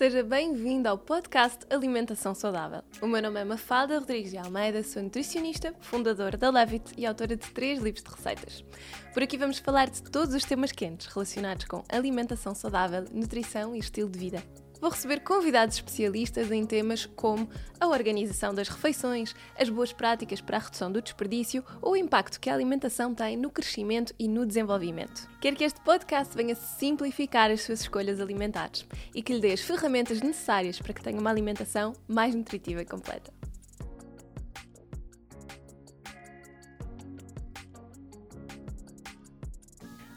Seja bem-vindo ao podcast Alimentação Saudável. O meu nome é Mafalda Rodrigues de Almeida, sou nutricionista, fundadora da Levit e autora de três livros de receitas. Por aqui vamos falar de todos os temas quentes relacionados com alimentação saudável, nutrição e estilo de vida vou receber convidados especialistas em temas como a organização das refeições, as boas práticas para a redução do desperdício ou o impacto que a alimentação tem no crescimento e no desenvolvimento. Quero que este podcast venha simplificar as suas escolhas alimentares e que lhe dê as ferramentas necessárias para que tenha uma alimentação mais nutritiva e completa.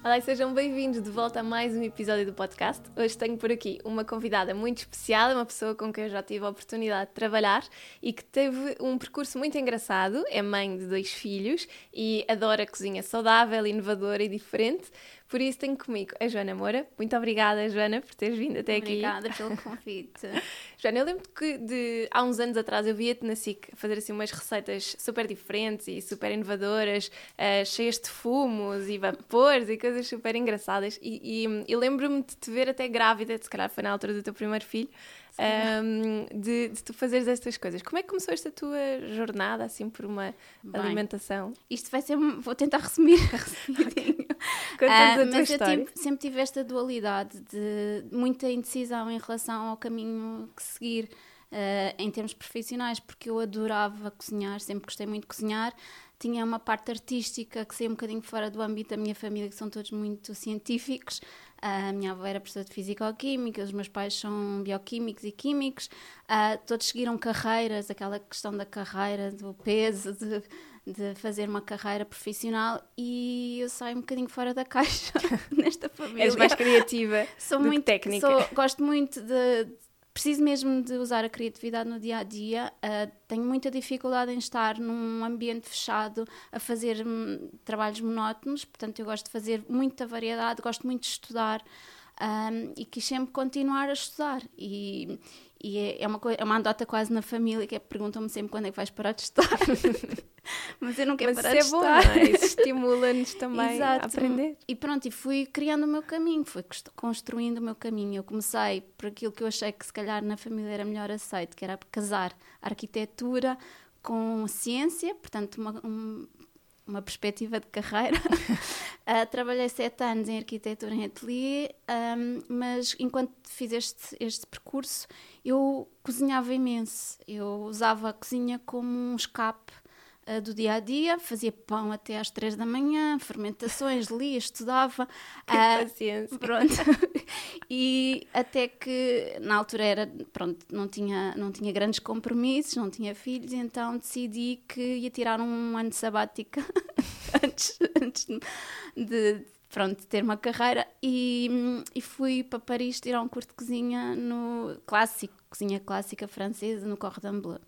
Olá e sejam bem-vindos de volta a mais um episódio do podcast. Hoje tenho por aqui uma convidada muito especial, uma pessoa com quem eu já tive a oportunidade de trabalhar e que teve um percurso muito engraçado. É mãe de dois filhos e adora cozinha saudável, inovadora e diferente. Por isso tenho comigo a Joana Moura. Muito obrigada, Joana, por teres vindo até obrigada aqui. Obrigada pelo convite. Joana, eu lembro que de, há uns anos atrás eu via-te na SIC fazer assim umas receitas super diferentes e super inovadoras, uh, cheias de fumos e vapores e coisas super engraçadas. E, e, e lembro-me de te ver até grávida, se calhar foi na altura do teu primeiro filho, um, de, de, tu fazeres estas coisas. Como é que começou esta tua jornada, assim, por uma Bem, alimentação? Isto vai ser, vou tentar resumir, uh, a tua mas história. eu sempre tive esta dualidade de muita indecisão em relação ao caminho que seguir. Uh, em termos profissionais, porque eu adorava cozinhar, sempre gostei muito de cozinhar, tinha uma parte artística que saía um bocadinho fora do âmbito da minha família, que são todos muito científicos. A minha avó era professora de Físico-Química, os meus pais são bioquímicos e químicos. Uh, todos seguiram carreiras, aquela questão da carreira, do peso, de, de fazer uma carreira profissional e eu saio um bocadinho fora da caixa nesta família. És mais criativa sou muito técnica. Sou, gosto muito de, preciso mesmo de usar a criatividade no dia a dia. Uh, tenho muita dificuldade em estar num ambiente fechado a fazer um, trabalhos monótonos, portanto, eu gosto de fazer muita variedade, gosto muito de estudar. Um, e quis sempre continuar a estudar e, e é, é, uma, é uma andota quase na família que é, perguntam-me sempre quando é que vais parar de estudar mas eu não quero mas parar é de bom, estudar é? estimula-nos também Exato. a aprender e pronto, e fui criando o meu caminho fui construindo o meu caminho eu comecei por aquilo que eu achei que se calhar na família era melhor aceito que era casar arquitetura com ciência, portanto uma, um, uma perspectiva de carreira. uh, trabalhei sete anos em arquitetura em ateliê, um, mas enquanto fiz este, este percurso, eu cozinhava imenso. Eu usava a cozinha como um escape uh, do dia a dia, fazia pão até às três da manhã, fermentações, lia, estudava. Que uh, paciência. Pronto. e até que na altura era, pronto, não tinha, não tinha grandes compromissos, não tinha filhos, então decidi que ia tirar um ano de sabática antes, antes de, pronto, ter uma carreira e, e fui para Paris tirar um curso de cozinha no clássico, cozinha clássica francesa no Cordon Bleu.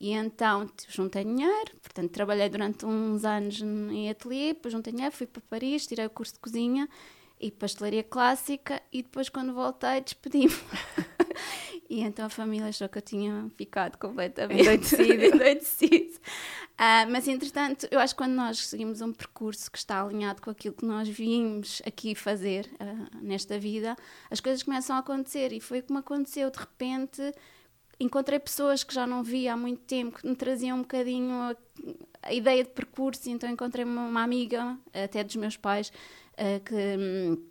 E então juntei dinheiro, portanto trabalhei durante uns anos em ateliê, depois juntei dinheiro, fui para Paris, tirei o curso de cozinha e pastelaria clássica e depois quando voltei despedi-me. e então a família achou que eu tinha ficado completamente endoidecido. Uh, mas entretanto, eu acho que quando nós seguimos um percurso que está alinhado com aquilo que nós vimos aqui fazer uh, nesta vida, as coisas começam a acontecer e foi como aconteceu. De repente encontrei pessoas que já não via há muito tempo, que me traziam um bocadinho a, a ideia de percurso, então encontrei uma, uma amiga, até dos meus pais, uh, que um,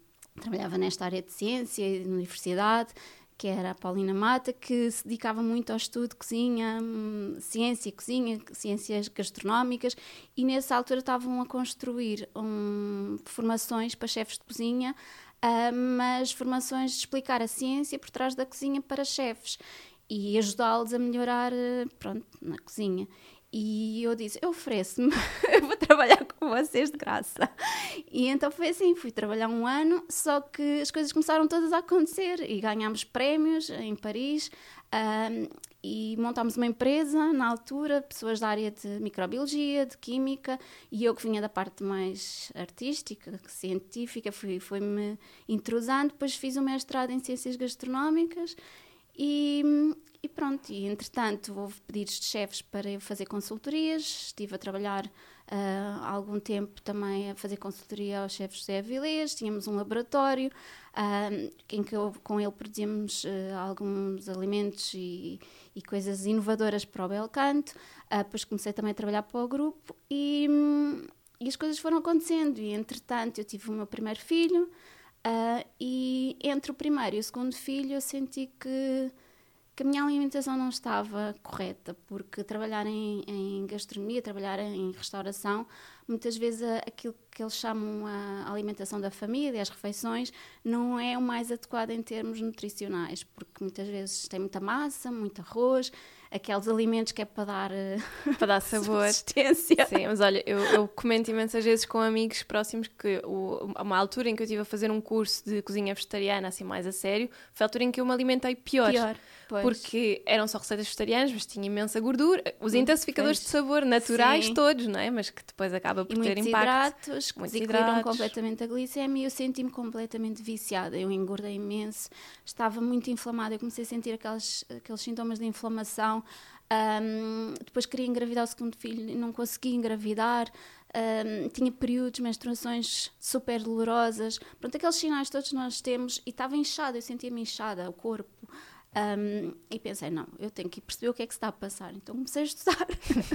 trabalhava nesta área de ciência e de universidade, que era a Paulina Mata, que se dedicava muito ao estudo de cozinha, hum, ciência e cozinha, ciências gastronómicas, e nessa altura estavam a construir um, formações para chefes de cozinha, uh, mas formações de explicar a ciência por trás da cozinha para chefes e ajudá-los a melhorar eh, pronto, na cozinha. E eu disse: Eu ofereço-me, eu vou trabalhar com vocês de graça. E então foi assim: fui trabalhar um ano, só que as coisas começaram todas a acontecer e ganhámos prémios em Paris. Um, e montámos uma empresa na altura, pessoas da área de microbiologia, de química, e eu que vinha da parte mais artística, científica, fui-me fui intrusando. Depois fiz o um mestrado em ciências gastronómicas e, e pronto, e entretanto houve pedidos de chefes para eu fazer consultorias, estive a trabalhar uh, há algum tempo também a fazer consultoria ao chefe José Avilés, tínhamos um laboratório uh, em que eu, com ele produzíamos uh, alguns alimentos e, e, coisas inovadoras para o Belcanto. depois comecei também a trabalhar para o grupo e, um, e as coisas foram acontecendo. E entretanto eu tive o meu primeiro filho e entre o primeiro e o segundo filho eu senti que que a minha alimentação não estava correta, porque trabalhar em, em gastronomia, trabalhar em restauração, muitas vezes aquilo que eles chamam a alimentação da família, as refeições, não é o mais adequado em termos nutricionais, porque muitas vezes tem muita massa, muito arroz, aqueles alimentos que é para dar, eh, para dar sabor. Subsistência. Sim, mas olha, eu, eu, comento imensas vezes com amigos próximos que o, uma altura em que eu estive a fazer um curso de cozinha vegetariana, assim mais a sério, foi a altura em que eu me alimentei pior. Pior. Pois. Porque eram só receitas vegetarianas, mas tinha imensa gordura. Os hum, intensificadores pois. de sabor naturais Sim. todos, não é? Mas que depois acaba por e ter impacto. Hidratos, que muitos hidratos. completamente a glicemia e eu senti-me completamente viciada. Eu engordei imenso, estava muito inflamada. Eu comecei a sentir aqueles, aqueles sintomas de inflamação. Um, depois queria engravidar o segundo filho e não conseguia engravidar. Um, tinha períodos, menstruações super dolorosas. Pronto, aqueles sinais todos nós temos. E estava inchada, eu sentia-me inchada, o corpo. Um, e pensei, não, eu tenho que perceber o que é que se está a passar. Então comecei a estudar,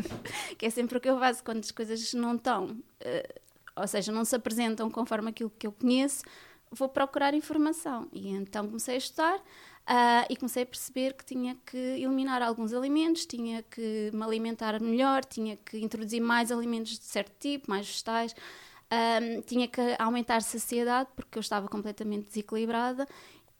que é sempre o que eu faço quando as coisas não estão, uh, ou seja, não se apresentam conforme aquilo que eu conheço, vou procurar informação. E então comecei a estudar uh, e comecei a perceber que tinha que eliminar alguns alimentos, tinha que me alimentar melhor, tinha que introduzir mais alimentos de certo tipo, mais vegetais. Um, tinha que aumentar a saciedade porque eu estava completamente desequilibrada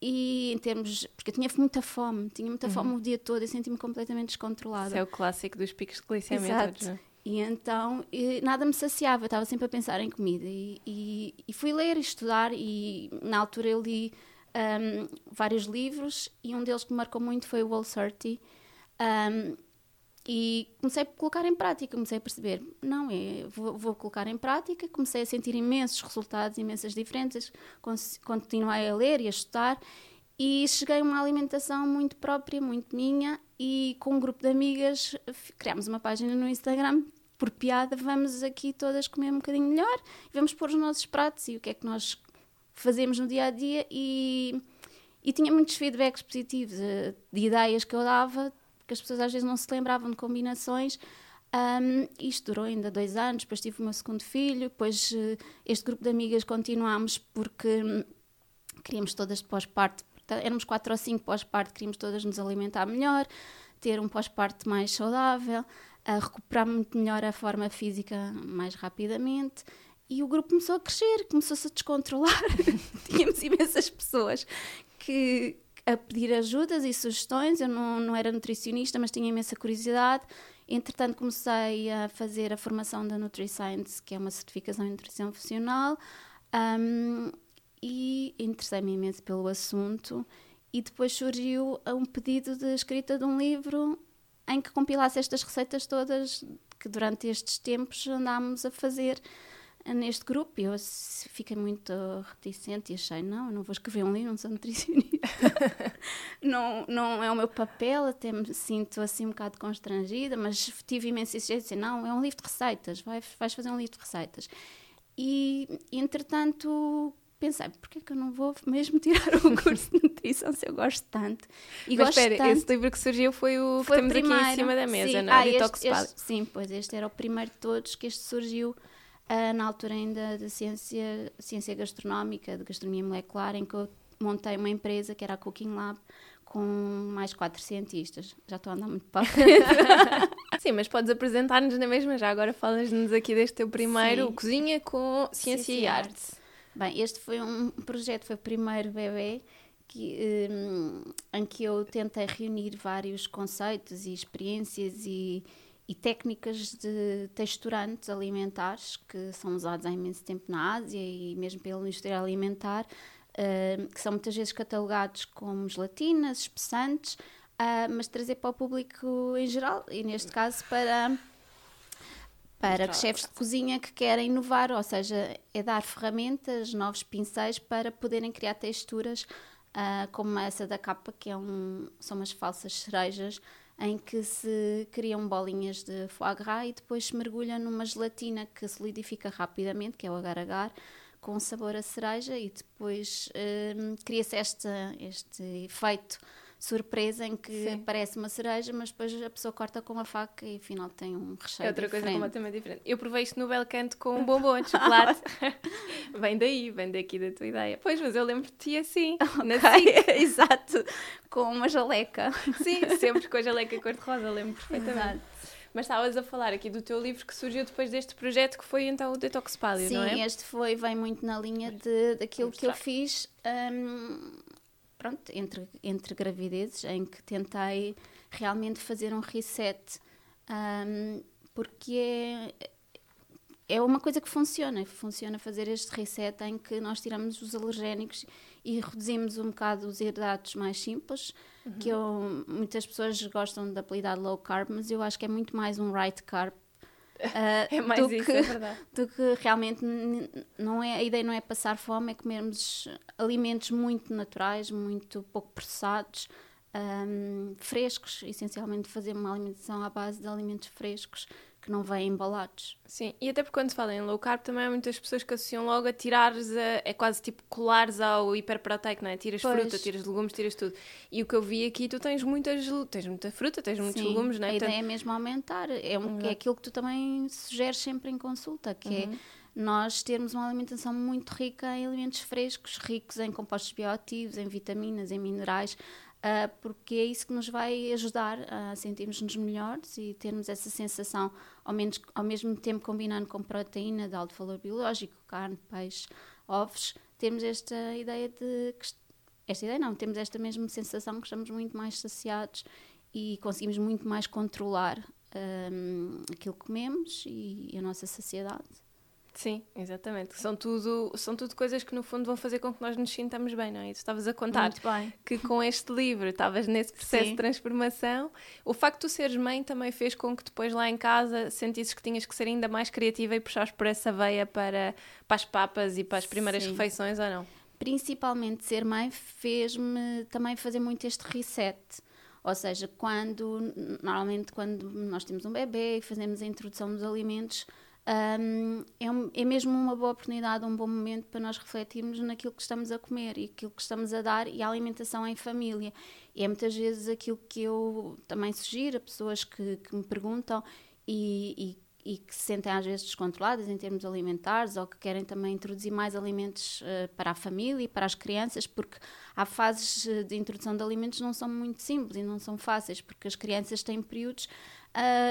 e em termos. Porque eu tinha muita fome, tinha muita uhum. fome o dia todo e senti-me completamente descontrolada. Isso é o clássico dos picos de glicemia Exato. todos, é? E então e nada me saciava, eu estava sempre a pensar em comida. E, e, e, fui ler e estudar, e na altura eu li um, vários livros, e um deles que me marcou muito foi o Wall 30. Um, e comecei a colocar em prática, comecei a perceber, não, é, vou, vou, colocar em prática, comecei a sentir imensos resultados, imensas diferenças, continuei a ler e a estudar e cheguei a uma alimentação muito própria, muito minha e com um grupo de amigas criámos uma página no Instagram por piada, vamos aqui todas comer um bocadinho melhor e vamos pôr os nossos pratos e o que é que nós fazemos no dia a dia e, e tinha muitos feedbacks positivos eh, de ideias que eu dava porque as pessoas às vezes não se lembravam de combinações. Um, isto durou ainda dois anos, depois tive o meu segundo filho, depois uh, este grupo de amigas continuámos porque um, queríamos todas pós-parto, éramos quatro ou cinco pós-parto, queríamos todas nos alimentar melhor, ter um pós-parto mais saudável, recuperar muito melhor a forma física mais rapidamente. E o grupo começou a crescer, começou-se a descontrolar. Tínhamos imensas pessoas que, a pedir ajudas e sugestões. Eu não, não era nutricionista, mas tinha imensa curiosidade. Entretanto, comecei a fazer a formação da NutriScience, que é uma certificação em nutrição funcional, um, e interessei-me imenso pelo assunto. E depois surgiu um pedido de escrita de um livro em que compilasse estas receitas todas que durante estes tempos andámos a fazer neste grupo. Eu fiquei muito reticente e achei: não, não vou escrever um livro, não sou nutricionista. não, não é o meu papel, até me sinto assim um bocado constrangida, mas tive imensa exigência: não, é um livro de receitas, vai, vais fazer um livro de receitas. E, entretanto, pensei, porquê que eu não vou mesmo tirar o curso de nutrição se eu gosto tanto? E Mas espera, tanto. esse livro que surgiu foi o foi que temos primeiro. aqui em cima da mesa, sim. não é? Ah, este, este, sim, pois este era o primeiro de todos que este surgiu uh, na altura ainda de ciência, ciência gastronómica, de gastronomia molecular, em que eu montei uma empresa que era a Cooking Lab com mais quatro cientistas. Já estou a andar muito para Sim, mas podes apresentar-nos na mesma. Já agora falas-nos aqui deste teu primeiro Sim. Cozinha com Ciência, Ciência e Arte. Arte. Bem, este foi um projeto, foi o primeiro bebê que, um, em que eu tentei reunir vários conceitos e experiências e, e técnicas de texturantes alimentares que são usados há imenso tempo na Ásia e mesmo pela indústria alimentar, uh, que são muitas vezes catalogados como gelatinas, espessantes, uh, mas trazer para o público em geral e neste caso para para chefes de cozinha que querem inovar, ou seja, é dar ferramentas, novos pincéis para poderem criar texturas uh, como essa da capa, que é um, são umas falsas cerejas em que se criam bolinhas de foie gras e depois se mergulha numa gelatina que solidifica rapidamente, que é o agar-agar, com sabor a cereja e depois hum, cria-se este, este efeito surpresa em que Sim. parece uma cereja, mas depois a pessoa corta com a faca e afinal tem um recheio É outra diferente. coisa completamente diferente. Eu provei isto no Belcanto com um bombom de chocolate. vem daí, vem daqui da tua ideia. Pois, mas eu lembro de ti assim, okay. Exato, com uma jaleca. Sim, sempre com a jaleca cor-de-rosa, lembro perfeitamente. Exato. Mas estavas a falar aqui do teu livro que surgiu depois deste projeto que foi então o Detox Paleo, Sim, não é? Sim, este foi, vem muito na linha de, daquilo que eu fiz um, pronto, entre, entre gravidezes, em que tentei realmente fazer um reset, um, porque é, é uma coisa que funciona, funciona fazer este reset em que nós tiramos os alergénicos e reduzimos um bocado os hidratos mais simples, uhum. que eu, muitas pessoas gostam de apelidar low carb, mas eu acho que é muito mais um right carb, Uh, é mais do isso, que, é verdade. Do que realmente não é, a ideia não é passar fome, é comermos alimentos muito naturais, muito pouco processados, um, frescos, essencialmente fazer uma alimentação à base de alimentos frescos que não vêm embalados. Sim, e até porque quando se fala em low carb também há muitas pessoas que associam logo a tirares, a, é quase tipo colares ao hiperproteico, não é? Tiras pois. fruta, tiras legumes, tiras tudo. E o que eu vi aqui, tu tens muitas, tens muita fruta, tens muitos Sim, legumes, não é? a ideia é mesmo aumentar, é, um, é aquilo que tu também sugeres sempre em consulta, que é uhum. é nós termos uma alimentação muito rica em alimentos frescos, ricos em compostos bioativos, em vitaminas, em minerais, uh, porque é isso que nos vai ajudar a sentirmos-nos melhores e termos essa sensação, ao, menos, ao mesmo tempo combinando com proteína de alto valor biológico, carne, peixe, ovos, temos esta ideia de. Esta ideia não, temos esta mesma sensação que estamos muito mais saciados e conseguimos muito mais controlar um, aquilo que comemos e a nossa saciedade. Sim, exatamente. São tudo, são tudo coisas que no fundo vão fazer com que nós nos sintamos bem, não é? Tu estavas a contar que com este livro estavas nesse processo Sim. de transformação. O facto de tu seres mãe também fez com que depois lá em casa sentisses que tinhas que ser ainda mais criativa e puxares por essa veia para, para as papas e para as primeiras Sim. refeições ou não? Principalmente ser mãe fez-me também fazer muito este reset. Ou seja, quando normalmente quando nós temos um bebê e fazemos a introdução dos alimentos, é, um, é, mesmo uma boa oportunidade, um bom momento para nós refletirmos naquilo que estamos a comer e aquilo que estamos a dar e a alimentação em família. E é muitas vezes aquilo que eu também sugiro a pessoas que, que me perguntam e, e, e, que se sentem às vezes descontroladas em termos alimentares ou que querem também introduzir mais alimentos uh, para a família e para as crianças, porque há fases eh, de introdução de alimentos não são muito simples e não são fáceis, porque as crianças têm períodos.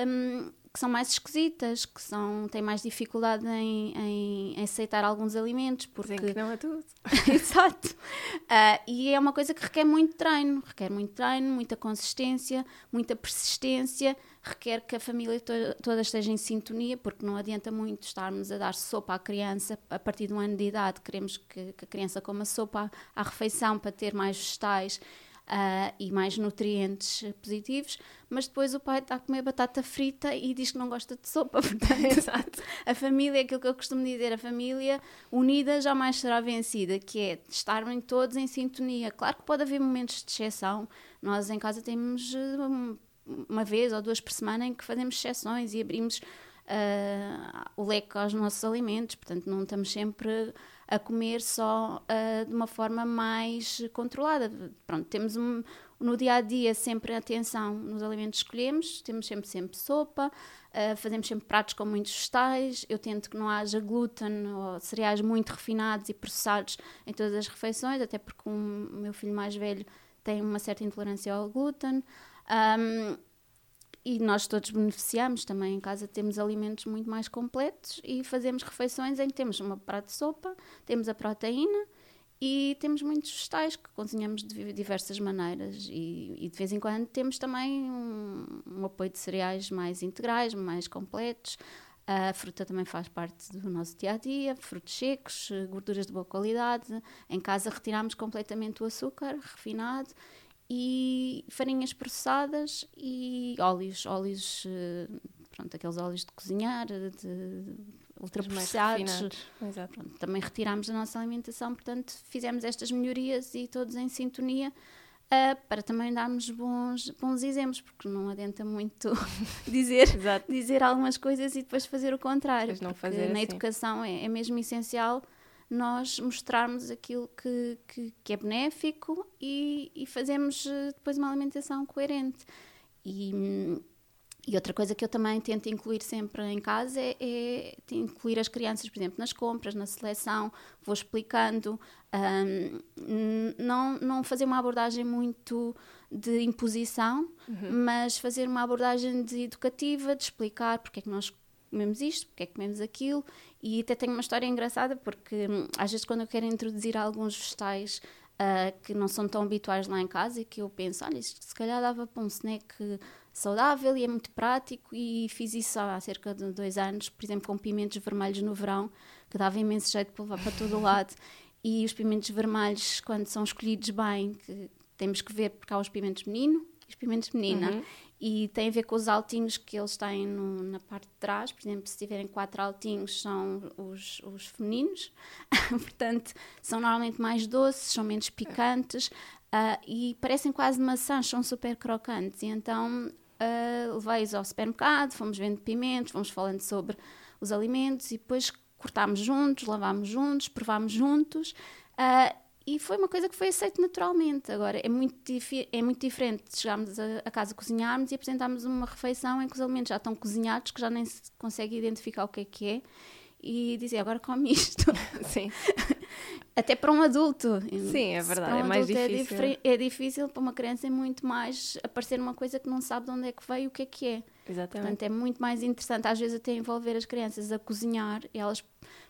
Um, que são mais esquisitas, que são, têm mais dificuldade em, em, em aceitar alguns alimentos. Porque... Dizem que não é tudo. Exato. Uh, e é uma coisa que requer muito treino, requer muito treino, muita consistência, muita persistência, requer que a família to toda esteja em sintonia, porque não adianta muito estarmos a dar sopa à criança a partir de um ano de idade, queremos que, que a criança coma sopa à, à refeição para ter mais vegetais uh, e mais nutrientes positivos, mas depois o pai está a comer batata frita e diz que não gosta de sopa. Portanto, Exato. a família, aquilo que eu costumo dizer, a família unida jamais será vencida, que é estarem todos em sintonia. Claro que pode haver momentos de exceção, nós em casa temos ah, uma vez ou duas por semana em que fazemos exceções e abrimos uh, o leque aos nossos alimentos, portanto não estamos sempre a comer só uh, de uma forma mais controlada. Pronto, temos um, no dia a dia sempre atenção nos alimentos que escolhemos, temos sempre, sempre sopa, uh, fazemos sempre pratos com muitos vegetais. Eu tento que não haja glúten ou cereais muito refinados e processados em todas as refeições, até porque o meu filho mais velho tem uma certa intolerância ao glúten. Um, e nós todos beneficiamos também em casa temos alimentos muito mais completos e fazemos refeições em que temos uma prato de sopa, temos a proteína e temos muitos vegetais que cozinhamos de diversas maneiras e, e de vez em quando temos também um, um, apoio de cereais mais integrais, mais completos. A fruta também faz parte do nosso dia a dia, frutos secos, gorduras de boa qualidade. Em casa retiramos completamente o açúcar refinado e farinhas processadas e óleos, óleos, eh, pronto, aqueles óleos de cozinhar, de ultraprocessados. Também retirámos da nossa alimentação, portanto, fizemos estas melhorias e todos em sintonia Uh, para também darmos bons, bons exemplos, porque não adianta muito dizer, dizer algumas coisas e depois fazer o contrário. não fazer na assim. educação é, é, mesmo essencial nós mostrarmos aquilo que, que, que é benéfico e, e fazermos eh, depois uma alimentação coerente. E, e outra coisa que eu também tento incluir sempre em casa é, é incluir as crianças, por exemplo, nas compras, na seleção, vou explicando, um, não, não fazer uma abordagem muito de imposição, uhum. mas fazer uma abordagem de educativa, de explicar porque é que nós comemos isto, porque é que comemos aquilo, e até tenho uma história engraçada porque hum, às vezes quando eu quero introduzir alguns vegetais uh, que não são tão habituais lá em casa e que eu penso, olha, isto se calhar dava para um snack saudável e é muito prático e fiz isso há cerca de dois anos, por exemplo, com pimentos vermelhos no verão, que dava imenso jeito para levar para todo o lado. E os pimentos vermelhos, quando são escolhidos bem, que temos que ver porque há os pimentos menino e os pimentos menina. Uhum. E tem a ver com os altinhos que eles têm no, na parte de trás. Por exemplo, se tiverem quatro altinhos, são os, os femininos. Portanto, são normalmente mais doces, são menos picantes. Uh, e parecem quase maçãs, são super crocantes. E então uh, levei-os ao supermercado, fomos vendo pimentos, fomos falando sobre os alimentos e depois cortámos juntos, lavámos juntos, provámos juntos. Uh, e foi uma coisa que foi aceita naturalmente. Agora, é muito, é muito diferente chegarmos a, a, casa, cozinharmos e apresentarmos uma refeição em que os alimentos já estão cozinhados, que já nem se consegue identificar o que é que é, e dizer agora come isto. Sim. Até para um adulto. Sim, é verdade, um é mais é difícil. É, é, difícil para uma criança, é muito mais aparecer uma coisa que não sabe de onde é que veio e o que é que é. Exatamente. Portanto, é muito mais interessante, às vezes, até envolver as crianças a cozinhar e elas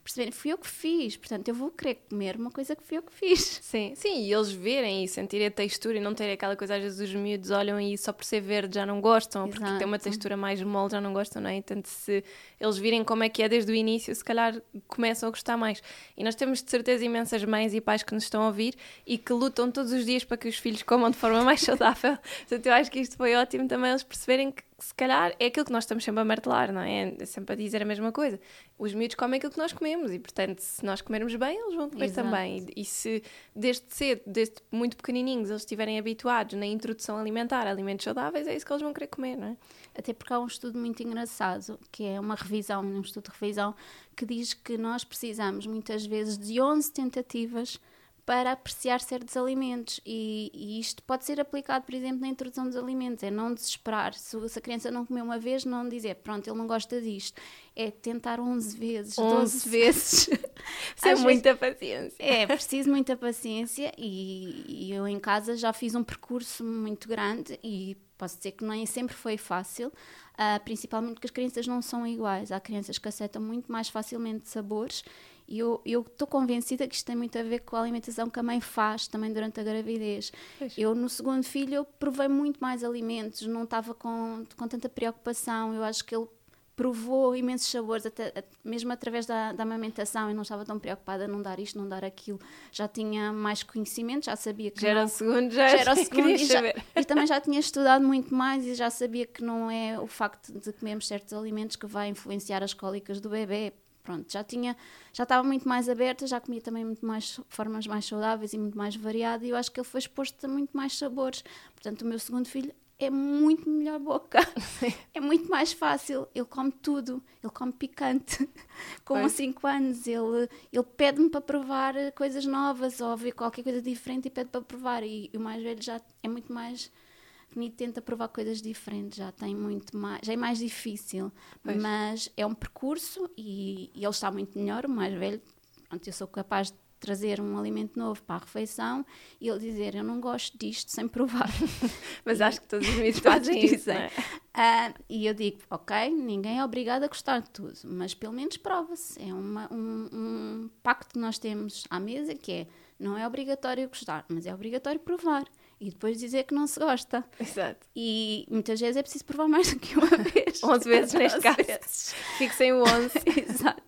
perceberem, fui eu que fiz, portanto eu vou querer comer uma coisa que fui eu que fiz. Sim, sim, e eles verem e sentirem a textura e não terem aquela coisa, às vezes os miúdos olham e só por ser verde já não gostam, Exato. porque tem uma textura mais mole já não gostam, não é? Tanto se eles virem como é que é desde o início, se calhar começam a gostar mais. E nós temos de certeza imensas mães e pais que nos estão a ouvir e que lutam todos os dias para que os filhos comam de forma mais saudável. Portanto, eu acho que isto foi ótimo também eles perceberem que se calhar é aquilo que nós estamos sempre a martelar, não é? é? Sempre a dizer a mesma coisa. Os miúdos comem aquilo que nós comemos e, portanto, se nós comermos bem, eles vão comer Exato. também. E, e, se desde cedo, desde muito pequenininhos, eles estiverem habituados na introdução alimentar a alimentos saudáveis, é isso que eles vão querer comer, não é? Até porque há um estudo muito engraçado, que é uma revisão, um estudo de revisão, que diz que nós precisamos muitas vezes de 11 tentativas para apreciar certos alimentos e, e, isto pode ser aplicado, por exemplo, na introdução dos alimentos, é não desesperar, se, se a criança não comeu uma vez, não dizer, pronto, ele não gosta disto, é tentar 11 vezes, 11. 12 vezes. Isso é muita paciência. É, preciso muita paciência e, e eu em casa já fiz um percurso muito grande e posso dizer que nem sempre foi fácil, uh, principalmente porque as crianças não são iguais. Há crianças que aceitam muito mais facilmente sabores e eu estou convencida que isto tem muito a ver com a alimentação que a mãe faz também durante a gravidez. Pois. Eu, no segundo filho, eu provei muito mais alimentos, não estava com, com tanta preocupação. Eu acho que ele provou imensos sabores, até, mesmo através da, da amamentação, eu não estava tão preocupada em não dar isto, não dar aquilo. Já tinha mais conhecimento, já sabia que. Já era o segundo, já, já era o segundo. E, já, e, também já tinha estudado muito mais e já sabia que não é o facto de comermos certos alimentos que vai influenciar as cólicas do bebê pronto, já tinha, já estava muito mais aberta, já comia também muito mais formas mais saudáveis e muito mais variada e eu acho que ele foi exposto a muito mais sabores. Portanto, o meu segundo filho é muito melhor boca, é muito mais fácil, ele come tudo, ele come picante. Com 5 anos, ele, ele pede-me para provar coisas novas ou ver qualquer coisa diferente e pede para provar. E, e o mais velho já é muito mais Ni tenta provar coisas diferentes, já tem muito mais, já é mais difícil, pois. mas é um percurso e, e, ele está muito melhor, o mais velho, pronto, eu sou capaz de trazer um alimento novo para a refeição e ele dizer eu não gosto disto sem provar. mas acho que todos os miúdos fazem isso, é? uh, e eu digo, ok, ninguém é obrigado a gostar de tudo, mas pelo menos prova-se. É uma, um, um pacto que nós temos à mesa que é não é obrigatório gostar, mas é obrigatório provar e depois dizer que não se gosta. Exato. E muitas vezes é preciso provar mais do que uma vez. 11 vezes neste caso. Vezes. Fico sem o 11. Exato.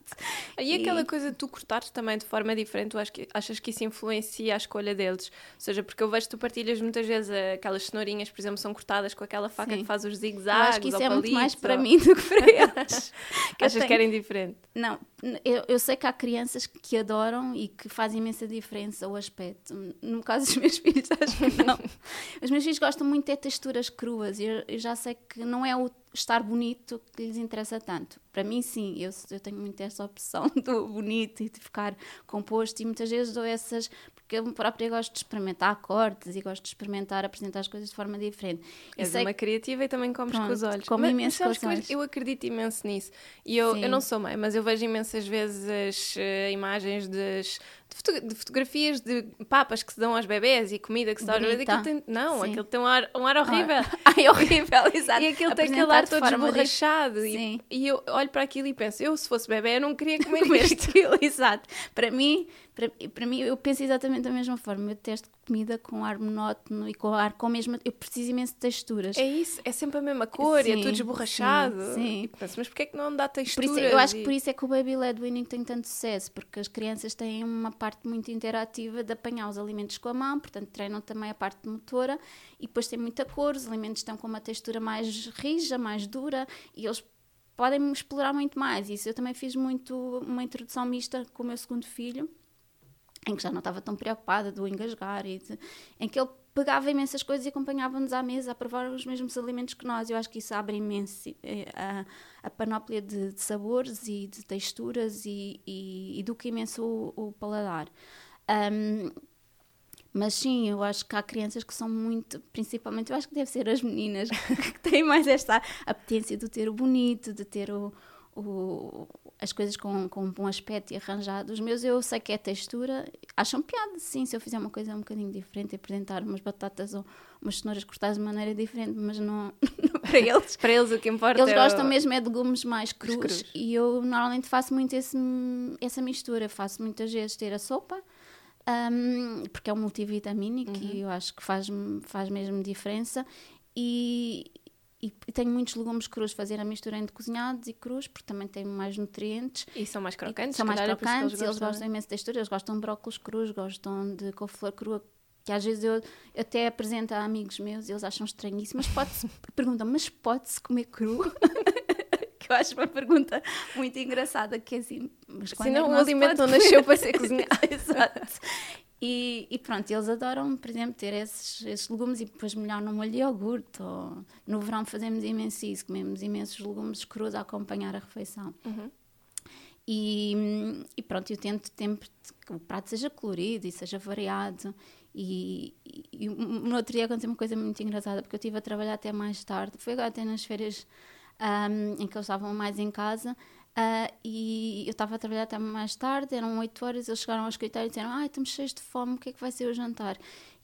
E, e aquela coisa de tu cortares também de forma diferente, tu achas que, achas que isso influencia a escolha deles? Ou seja, porque eu vejo que tu partilhas muitas vezes aquelas cenourinhas, por exemplo, são cortadas com aquela faca Sim. que faz os zigue-zagues. Acho que isso é muito mais ou... para mim do que para eles. que achas tenho... que era indiferente? Não, eu, eu, sei que há crianças que adoram e que fazem imensa diferença o aspecto. No caso dos meus filhos, acho que não. Os meus filhos gostam muito de texturas cruas e eu, eu já sei que não é o estar bonito que lhes interessa tanto. Para mim, sim, eu, eu tenho muito essa opção do bonito e de ficar composto, e muitas vezes dou essas, porque eu própria gosto de experimentar cortes e gosto de experimentar, apresentar as coisas de forma diferente. És uma criativa e também comes Pronto, com os olhos. Como imenso com os olhos. Eu acredito imenso nisso. E eu, eu não sou mãe, mas eu vejo imensas vezes as uh, imagens das de, foto de, fotografias de papas que se dão aos bebés e comida que se dá aos bebés. Aquilo tem, não, Sim. aquilo tem um ar, um ar horrível. Ah, é horrível, exato. E aquilo tem aquele ar todo esborrachado. E, e, eu olho para aquilo e penso, eu se fosse bebê eu não queria comer isto. exato. Para mim, para, para mim, eu penso exatamente da mesma forma. Eu testo comida com ar monótono e com ar com a mesma. Eu preciso imenso de texturas. É isso, é sempre a mesma cor sim, e é tudo esborrachado. Sim. sim. penso, mas porquê é que não dá texturas? Isso, eu acho e... que por isso é que o Baby Led Winning tem tanto sucesso, porque as crianças têm uma parte muito interativa de apanhar os alimentos com a mão, portanto treinam também a parte motora e depois tem muita cor, os alimentos estão com uma textura mais rija, mais dura e eles podem explorar muito mais. Isso eu também fiz muito uma introdução mista com o meu segundo filho em que já não estava tão preocupada do engasgar e de, em que ele pegava imensas coisas e acompanhava-nos à mesa a provar os mesmos alimentos que nós. Eu acho que isso abre imenso eh, a, a panóplia de, de, sabores e de texturas e, e educa imenso o, o paladar. Um, mas sim, eu acho que há crianças que são muito, principalmente, eu acho que deve ser as meninas que têm mais esta apetência de ter o bonito, de ter o, o, as coisas com, com um bom aspecto e arranjado. Os meus eu sei que é textura, acham piada, sim, se eu fizer uma coisa um bocadinho diferente, apresentar umas batatas ou umas cenouras cortadas de maneira diferente, mas não, para eles. para eles o que importa Eles é gostam o... mesmo é de legumes mais crus, crus, e eu normalmente faço muito esse, essa mistura, faço muitas vezes ter a sopa. Um, porque é um multivitamínico uhum. e eu acho que faz, faz mesmo diferença e, e, tenho muitos legumes crus, fazer a mistura entre cozinhados e crus, porque também tem mais nutrientes. E são mais crocantes? São mais crocantes, eles, eles gostam imenso de textura, eles gostam de brócolis crus, gostam de couve-flor crua, que às vezes eu, até apresento a amigos meus e eles acham estranhíssimo, mas pode-se, perguntam, mas pode-se comer cru? que eu acho uma pergunta muito engraçada, que é assim, mas quando Senão é o alimento não nasceu para ser cozinhado. Exato. E, e, pronto, eles adoram, por exemplo, ter esses, esses legumes e depois molhar no molho de iogurte. Ou, no verão fazemos imenso isso, comemos imensos legumes crus a acompanhar a refeição. Uhum. E, e, pronto, eu tento sempre que o prato seja colorido e seja variado. E, e, e no outro dia aconteceu uma coisa muito engraçada, porque eu estive a trabalhar até mais tarde. Foi agora até nas férias um, em que eles estavam mais em casa. Uh, e eu estava a trabalhar até mais tarde, eram 8 horas, eles chegaram ao escritório e disseram: Ai, estamos cheios de fome, o que é que vai ser o jantar?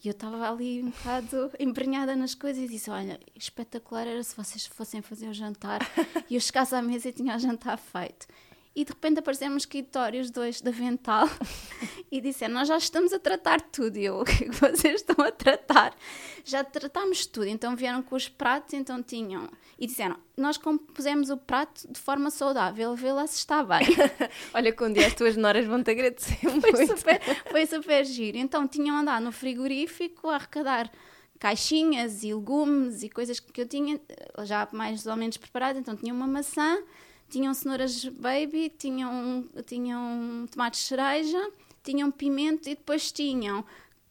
E eu estava ali um bocado embrenhada nas coisas e disse: Olha, espetacular era se vocês fossem fazer o jantar e eu chegasse à mesa e tinha o jantar feito e de repente apareceram escritórios dois da Vental e disseram, nós já estamos a tratar tudo. E eu, o que é que vocês estão a tratar? Já tratámos tudo. Então vieram com os pratos, então tinham... E disseram, nós compusemos o prato de forma saudável, vê lá se está bem. Olha, com um dia as tuas noras vão-te agradecer foi muito. Super, foi super giro. Então tinham andado no frigorífico a arrecadar caixinhas e legumes e coisas que eu tinha já mais ou menos preparadas. Então tinha uma maçã tinham cenouras baby, tinham, tinham tomates cereja, tinham pimento e depois tinham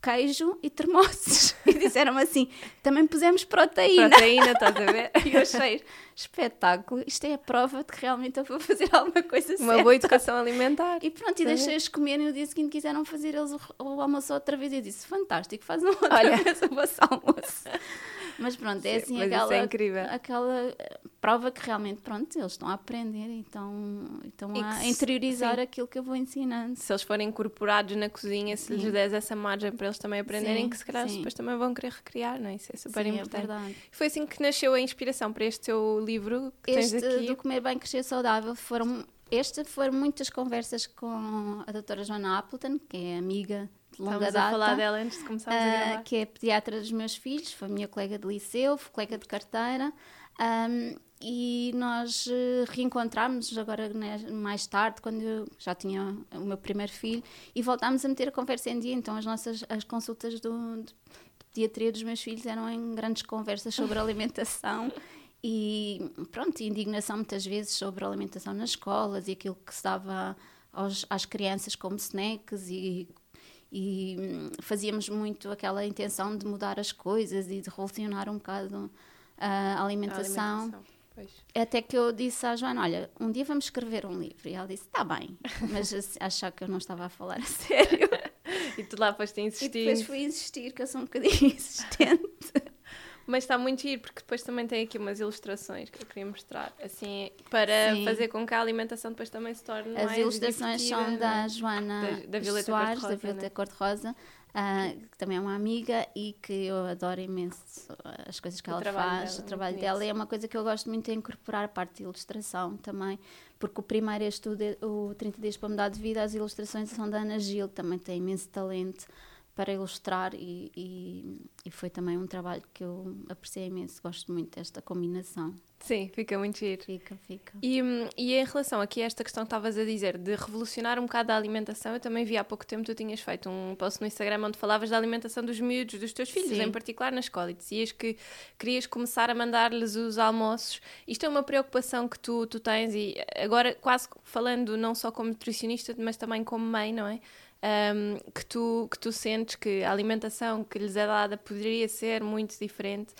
queijo e termossos. E disseram assim: também pusemos proteína. Proteína, estás a ver? E eu achei espetáculo. Isto é a prova de que realmente eu vou fazer alguma coisa Uma boa educação alimentar. E pronto, e deixei-os comerem. E no dia seguinte quiseram fazer eles o, o almoço outra vez. E eu disse: fantástico, faz uma outra Olha. vez o vosso almoço. Mas pronto, é assim aquela, é aquela eh, prova que realmente, pronto, eles estão a aprender e estão, estão a interiorizar sim. aquilo que eu vou ensinando. Se eles forem incorporados na cozinha, se sim. lhes des essa margem para eles também aprenderem, sim, que se calhar depois também vão querer recriar, não é? Isso é super é importante. É. Foi assim que nasceu a inspiração para este teu livro que este tens aqui. do Comer Bem, Crescer Saudável foram este foram muitas conversas com a doutora Joana Appleton, que é amiga longa Estamos data. a falar dela antes de começarmos uh, a gravar. Que é pediatra dos meus filhos, foi minha colega de liceu, foi colega de carteira. Um, e nós uh, reencontramos agora né, mais tarde, quando eu já tinha o meu primeiro filho, e voltámos a meter a conversa em dia. Então, as nossas as consultas do, de pediatria dos meus filhos eram em grandes conversas sobre alimentação. E pronto, indignação muitas vezes sobre a alimentação nas escolas e aquilo que se dava aos, às crianças como snacks e e hum, fazíamos muito aquela intenção de mudar as coisas e de revolucionar um bocado a alimentação. A alimentação. Até que eu disse à Joana: Olha, um dia vamos escrever um livro. E ela disse: Está bem, mas achar que eu não estava a falar a sério. e tu lá foste insistir. E depois fui insistir, que eu sou um bocadinho insistente. Mas está muito giro, porque depois também tem aqui umas ilustrações que eu queria mostrar, assim, para Sim. fazer com que a alimentação depois também se torne As mais ilustrações são né? da Joana da, da Violeta Soares, da Violeta né? Cor-de-Rosa, uh, que também é uma amiga e que eu adoro imenso as coisas que o ela faz, dela, o trabalho dela. E é uma coisa que eu gosto muito de incorporar a parte de ilustração também, porque o primeiro estudo, o 30 Dias para Mudar de Vida, as ilustrações são da Ana Gil, que também tem imenso talento para ilustrar e, e, e, foi também um trabalho que eu apreciei imenso, gosto muito desta combinação. Sim, fica muito giro. Fica, fica. E, e em relação aqui a esta questão que estavas a dizer de revolucionar um bocado a alimentação, eu também vi há pouco tempo tu tinhas feito um post no Instagram onde falavas da alimentação dos miúdos, dos teus filhos, Sim. em particular na escola, e dizias que querias começar a mandar-lhes os almoços. Isto é uma preocupação que tu, tu tens e agora quase falando não só como nutricionista, mas também como mãe, não é? Um, que, tu, que tu sentes que a alimentação que lhes é dada poderia ser muito diferente.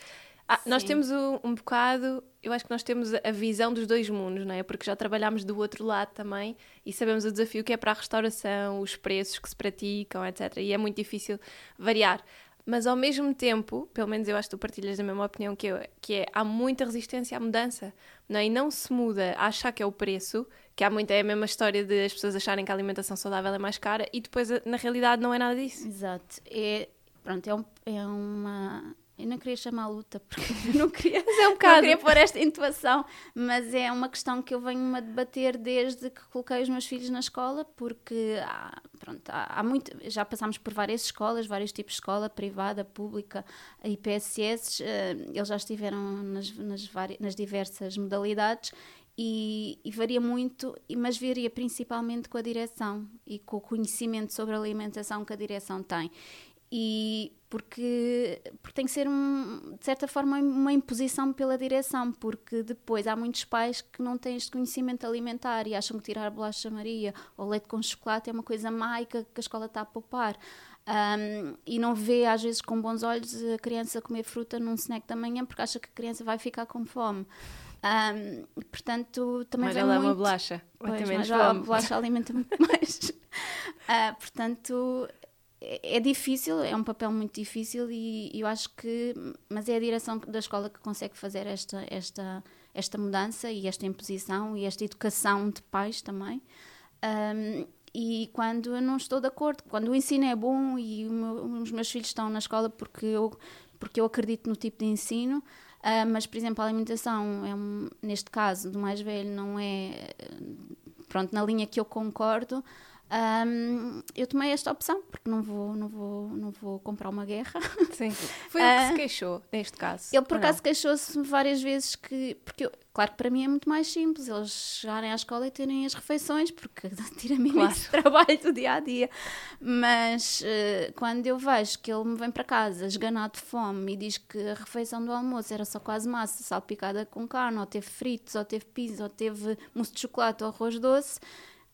Ah, nós temos um, um bocado, eu acho que nós temos a visão dos dois mundos, não é? Porque já trabalhámos do outro lado também e sabemos o desafio que é para a restauração, os preços que se praticam, etc. E é muito difícil variar. Mas ao mesmo tempo, pelo menos eu acho que tu partilhas a mesma opinião que eu, que é há muita resistência à mudança, não é? E não se muda a achar que é o preço, que há muita é a mesma história de as pessoas acharem que a alimentação saudável é mais cara e depois na realidade não é nada disso. Exato. É, pronto, é, um, é uma eu não queria chamar luta, porque não queria, mas é um bocado. não queria pôr esta intuação, mas é uma questão que eu venho a debater desde que coloquei os meus filhos na escola, porque há, pronto, há, há muito, já passámos por várias escolas, vários tipos de escola, privada, pública, IPSS, eh, eles já estiveram nas, nas, várias, nas diversas modalidades e, e, varia muito, mas varia principalmente com a direção e com o conhecimento sobre a alimentação que a direção tem e porque, porque tem que ser um, de certa forma uma imposição pela direção, porque depois há muitos pais que não têm este conhecimento alimentar e acham que tirar bolacha Maria ou leite com chocolate é uma coisa mágica que a escola está a poupar. Um, e não vê às vezes com bons olhos a criança comer fruta num snack da manhã porque acha que a criança vai ficar com fome. Um, portanto, também mas ela muito... é uma bolacha. Pois, mas a bolacha alimenta muito mais. Uh, portanto, é, difícil, é um papel muito difícil e, eu acho que, mas é a direção da escola que consegue fazer esta, esta, esta mudança e esta imposição e esta educação de pais também. Um, e quando eu não estou de acordo, quando o ensino é bom e meu, os meus filhos estão na escola porque eu, porque eu acredito no tipo de ensino, uh, mas, por exemplo, a alimentação, é um, neste caso, do mais velho, não é, pronto, na linha que eu concordo, um, eu tomei esta opção porque não vou, não vou, não vou comprar uma guerra. Sim. Foi ele que se ah, queixou neste caso. Ele por acaso queixou-se várias vezes que porque eu, claro que para mim é muito mais simples eles chegarem à escola e terem as refeições porque tira-me claro. esse trabalho do dia a dia. Mas uh, quando eu vejo que ele me vem para casa esganado de fome e diz que a refeição do almoço era só quase massa salpicada com carne, ou teve fritos, ou teve pizza, ou teve mousse de chocolate ou arroz doce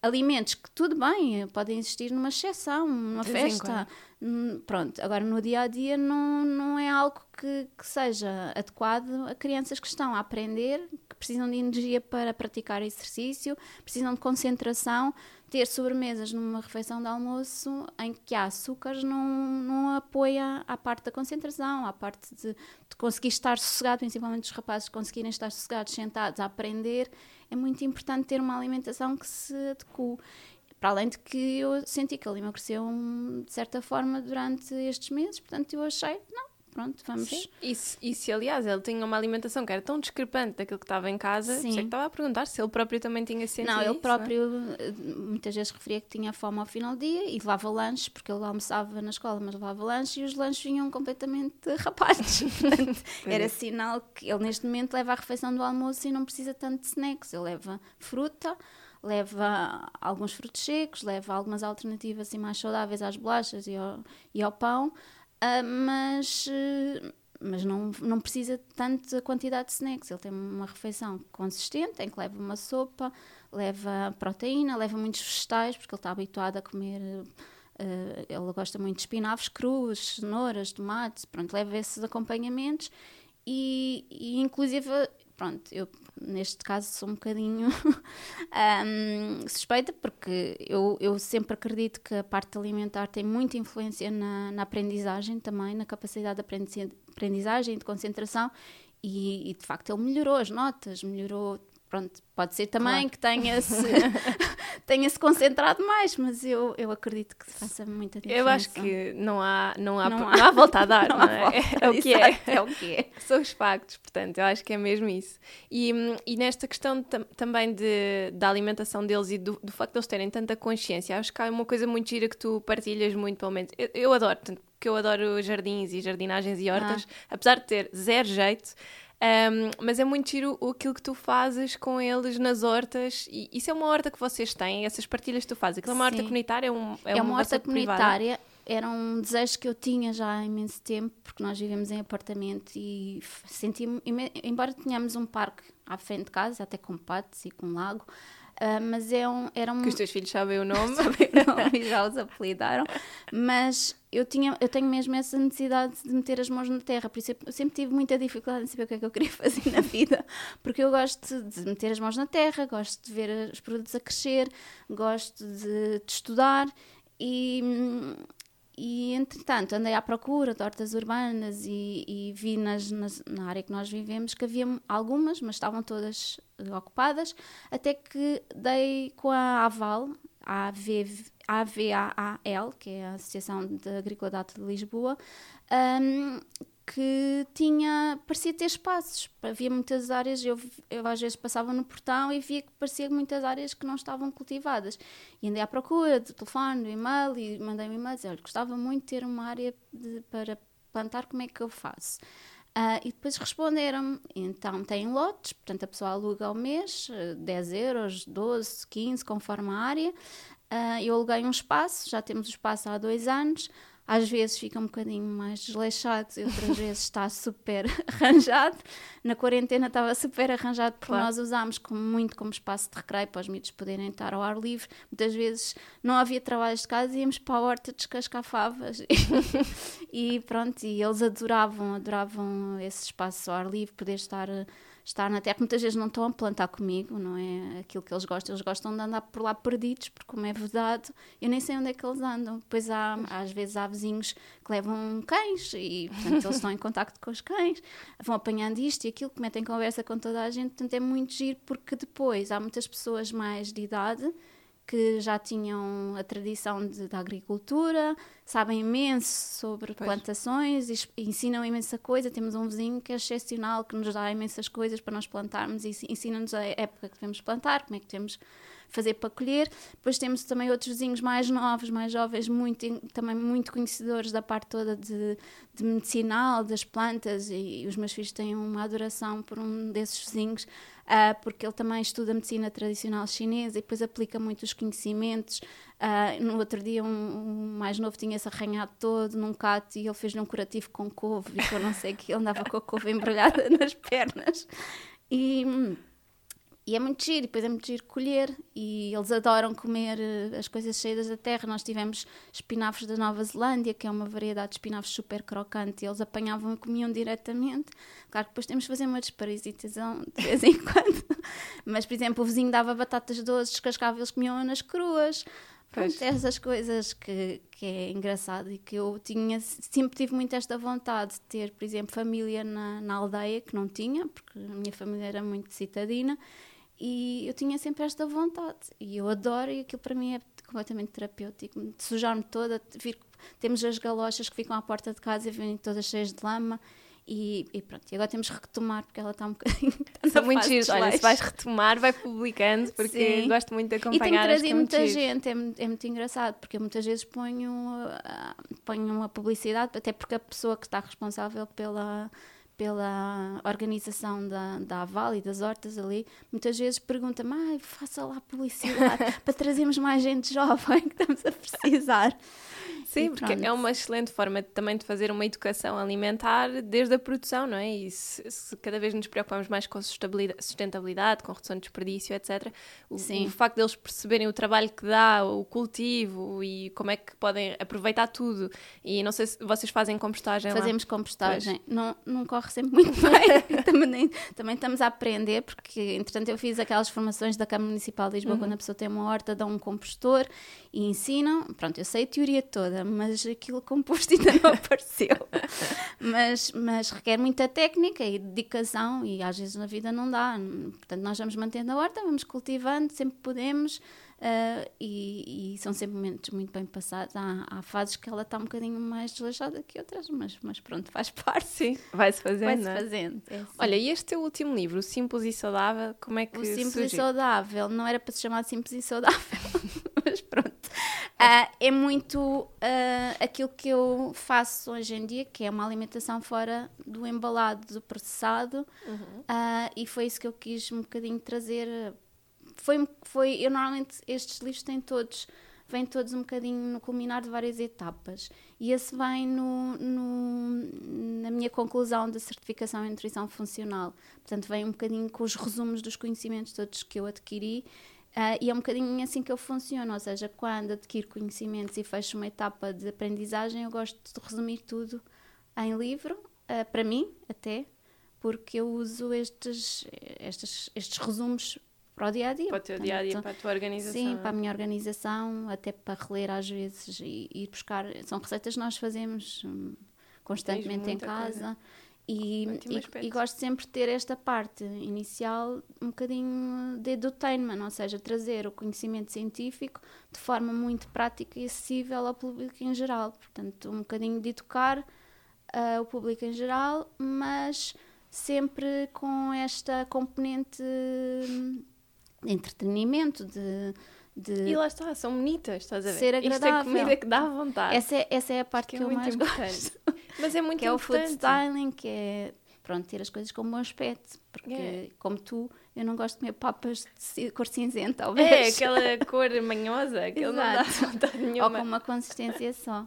alimentos que tudo bem, podem existir numa exceção, numa de festa. Hum, pronto, agora no dia a dia não, não é algo que, que seja adequado a crianças que estão a aprender, que precisam de energia para praticar exercício, precisam de concentração. Ter sobremesas numa refeição de almoço em que há açúcares não, não apoia a parte da concentração, a parte de, de conseguir estar sossegado, principalmente os rapazes conseguirem estar sossegados, sentados a aprender é muito importante ter uma alimentação que se adeque. Para além de que eu senti que ele emagreceu de certa forma durante estes meses, portanto eu achei, não, pronto, vamos. E, se, e se, aliás, ele tinha uma alimentação que era tão discrepante daquilo que estava em casa, Sim. que estava a perguntar se ele próprio também tinha sentido Não, ele isso, próprio não é? muitas vezes referia que tinha fome ao final do dia e levava lanches, porque ele almoçava na escola, mas levava lanches e os lanches vinham completamente rapados. era sinal que ele neste momento leva a refeição do almoço e não precisa tanto de snacks. Ele leva fruta, leva alguns frutos secos, leva algumas alternativas assim, mais saudáveis às bolachas e ao, e ao pão, uh, mas, uh, mas não, não precisa tanto da quantidade de snacks. Ele tem uma refeição consistente, em que leva uma sopa, leva proteína, leva muitos vegetais, porque ele está habituado a comer. Uh, ele gosta muito de espinafres crus, cenouras, tomates, pronto, leva esses acompanhamentos e, e inclusive pronto, eu neste caso sou um bocadinho um, suspeita porque eu, eu sempre acredito que a parte alimentar tem muita influência na, na aprendizagem também, na capacidade de aprendizagem de concentração e, e, de facto ele melhorou as notas, melhorou pronto, pode ser também claro. que tenha-se tenha-se concentrado mais, mas eu, eu acredito que faça muita diferença. Eu acho que não há, não há, não há, não há volta a dar, não, não é? Volta, é, o que é. é o que é. São os factos, portanto, eu acho que é mesmo isso. E, e nesta questão também de, da alimentação deles e do, do facto de eles terem tanta consciência, acho que há uma coisa muito gira que tu partilhas muito, pelo menos. Eu, eu adoro, porque eu adoro jardins e jardinagens e hortas, ah. apesar de ter zero jeito. Um, mas é muito giro aquilo que tu fazes com eles nas hortas. E isso é uma horta que vocês têm, essas partilhas que tu fazes. Aquilo é uma horta comunitária? É, um, é, é uma, uma horta comunitária. Privada? Era um desejo que eu tinha já há imenso tempo, porque nós vivemos em apartamento e senti embora tenhamos um parque à frente de casa, até com patos e com lago, Uh, mas é um, era um. Que os teus filhos sabem o nome. sabem o nome e já os apelidaram. Mas eu, tinha, eu tenho mesmo essa necessidade de meter as mãos na terra, por isso eu sempre tive muita dificuldade em saber o que é que eu queria fazer na vida, porque eu gosto de meter as mãos na terra, gosto de ver os produtos a crescer, gosto de, de estudar e, e entretanto andei à procura de hortas urbanas e, e vi nas, nas, na área que nós vivemos que havia algumas, mas estavam todas eh, ocupadas, até que dei com a Aval, a AV, AVAAL, que é a Associação de Agriculdade de Lisboa, um, que tinha, parecia ter espaços, havia muitas áreas, eu, eu às vezes passava no portão e via que parecia muitas áreas que não estavam cultivadas. E andei à procura do telefone, do e-mail e mandei um e-mail dizer, gostava muito de ter uma área de, para plantar, como é que eu faço? Uh, e depois responderam-me, então tem lotes, portanto a pessoa aluga ao mês, 10 euros, 12, 15, conforme a área. Uh, eu aluguei um espaço, já temos o espaço há dois anos, às vezes fica um bocadinho mais desleixado e outras vezes está super arranjado. Na quarentena estava super arranjado porque claro. nós usámos como, muito como espaço de recreio para os miúdos poderem estar ao ar livre. Muitas vezes não havia trabalhos de casa e íamos para a horta descascar favas. e pronto, e eles adoravam, adoravam esse espaço ao ar livre, poder estar estar na terra. Muitas vezes não estão a plantar comigo, não é aquilo que eles gostam. Eles gostam de andar por lá perdidos, porque como é vedado, eu nem sei onde é que eles andam. Depois há, às vezes há vizinhos que levam cães e, portanto, eles estão em contacto com os cães, vão apanhando isto e aquilo, que metem conversa com toda a gente. Portanto, é muito giro, porque depois há muitas pessoas mais de idade que já tinham a tradição de, da agricultura, sabem imenso sobre pois. plantações, ensinam imensa coisa. Temos um vizinho que é excepcional, que nos dá imensas coisas para nós plantarmos e ensina-nos a época que devemos plantar, como é que devemos fazer para colher. Depois temos também outros vizinhos mais novos, mais jovens, muito, também muito conhecedores da parte toda de, de medicinal, das plantas, e, e os meus filhos têm uma adoração por um desses vizinhos uh, porque ele também estuda medicina tradicional chinesa e depois aplica muito os conhecimentos. Uh, no outro dia, um, um mais novo tinha-se arranhado todo num cato e ele fez-lhe um curativo com couve e eu não sei que ele andava com a couve embrulhada nas pernas. E hum, e é muito giro, depois é muito giro colher e eles adoram comer eh, as coisas cheias da terra. Nós tivemos espinafres da Nova Zelândia, que é uma variedade de espinafres super crocante, e eles apanhavam e comiam diretamente. Claro que depois temos de fazer uma desparasitação de vez em quando, mas por exemplo, o vizinho dava batatas doces, descascava e eles comiam nas cruas. Pronto, essas coisas que, que é engraçado e que eu tinha, sempre tive muito esta vontade de ter, por exemplo, família na, na aldeia, que não tinha, porque a minha família era muito citadina, e eu tinha sempre esta vontade. E eu adoro, e aquilo para mim é completamente terapêutico. De sujar-me toda, vir, temos as galochas que ficam à porta de casa e vêm todas cheias de lama. E, e, pronto, e agora temos que retomar porque ela está um bocadinho. São muito giros. Olha, se vais retomar, vai publicando, porque Sim. gosto muito de acompanhar. E tenho trazido muita gente, é, é, muito engraçado, porque eu muitas vezes ponho, uh, ponho uma publicidade, até porque a pessoa que está responsável pela pela organização da, da Aval e das hortas ali, muitas vezes pergunta-me, faça lá publicidade para trazermos mais gente jovem que estamos a precisar. Sim, porque é uma excelente forma também de fazer uma educação alimentar desde a produção, não é? E se, se cada vez nos preocupamos mais com sustentabilidade, com redução de desperdício, etc., o, o, facto deles perceberem o trabalho que dá, o cultivo e como é que podem aproveitar tudo. E não sei se vocês fazem compostagem Fazemos lá. compostagem. Não, não corre sempre muito bem. também, também estamos a aprender, porque entretanto eu fiz aquelas formações da Câmara Municipal de Lisboa, uhum. quando a pessoa tem uma horta, dão um compostor e ensinam. Pronto, eu sei a teoria toda mas aquilo composto ainda não apareceu. mas, mas requer muita técnica e dedicação e às vezes na vida não dá. Portanto, nós vamos mantendo a horta, vamos cultivando, sempre podemos. Uh, e, e, são sempre momentos muito bem passados. Há, há fases que ela está um bocadinho mais desleixada que outras, mas, mas pronto, faz parte. Sim, vai-se fazendo. Vai-se é? fazendo. É, Olha, e este teu último livro, O Simples e Saudável, como é que O Simples surgiu? e Saudável, não era para se chamar Simples e Saudável, mas pronto. Uh, é muito uh, aquilo que eu faço hoje em dia, que é uma alimentação fora do embalado, do processado, uhum. uh, e foi isso que eu quis um bocadinho trazer foi, foi eu normalmente estes livros têm todos vêm todos um bocadinho no culminar de várias etapas. E esse vem no, no, na minha conclusão da certificação em nutrição funcional. Portanto vem um bocadinho com os resumos dos conhecimentos todos que eu adquiri. Uh, e é um bocadinho assim que eu funciono ou seja, quando adquiro conhecimentos e fecho uma etapa de aprendizagem eu gosto de resumir tudo em livro uh, para mim até porque eu uso estes, estes, estes resumos para o dia a dia. Para o teu dia a dia, para a tua organização. Sim, para a minha organização, até para reler às vezes e ir buscar. São receitas que nós fazemos hum, constantemente em casa. E, e, e, gosto sempre de ter esta parte inicial um bocadinho de edutainment, ou seja, trazer o conhecimento científico de forma muito prática e acessível ao público em geral. Portanto, um bocadinho de educar uh, o público em geral, mas sempre com esta componente hum, entretenimento, de, de. E lá está, são bonitas, estás a ver? Ser agradável. Isto é comida que dá vontade. Essa é, essa é a parte que, que, é eu mais importante. gosto. Mas é muito que importante. é o food styling, que é pronto, ter as coisas com bom aspecto, porque é. como tu, eu não gosto de comer papas de cor cinzenta ou É, aquela cor manhosa, que não dá vontade nenhuma. Ou com uma consistência só.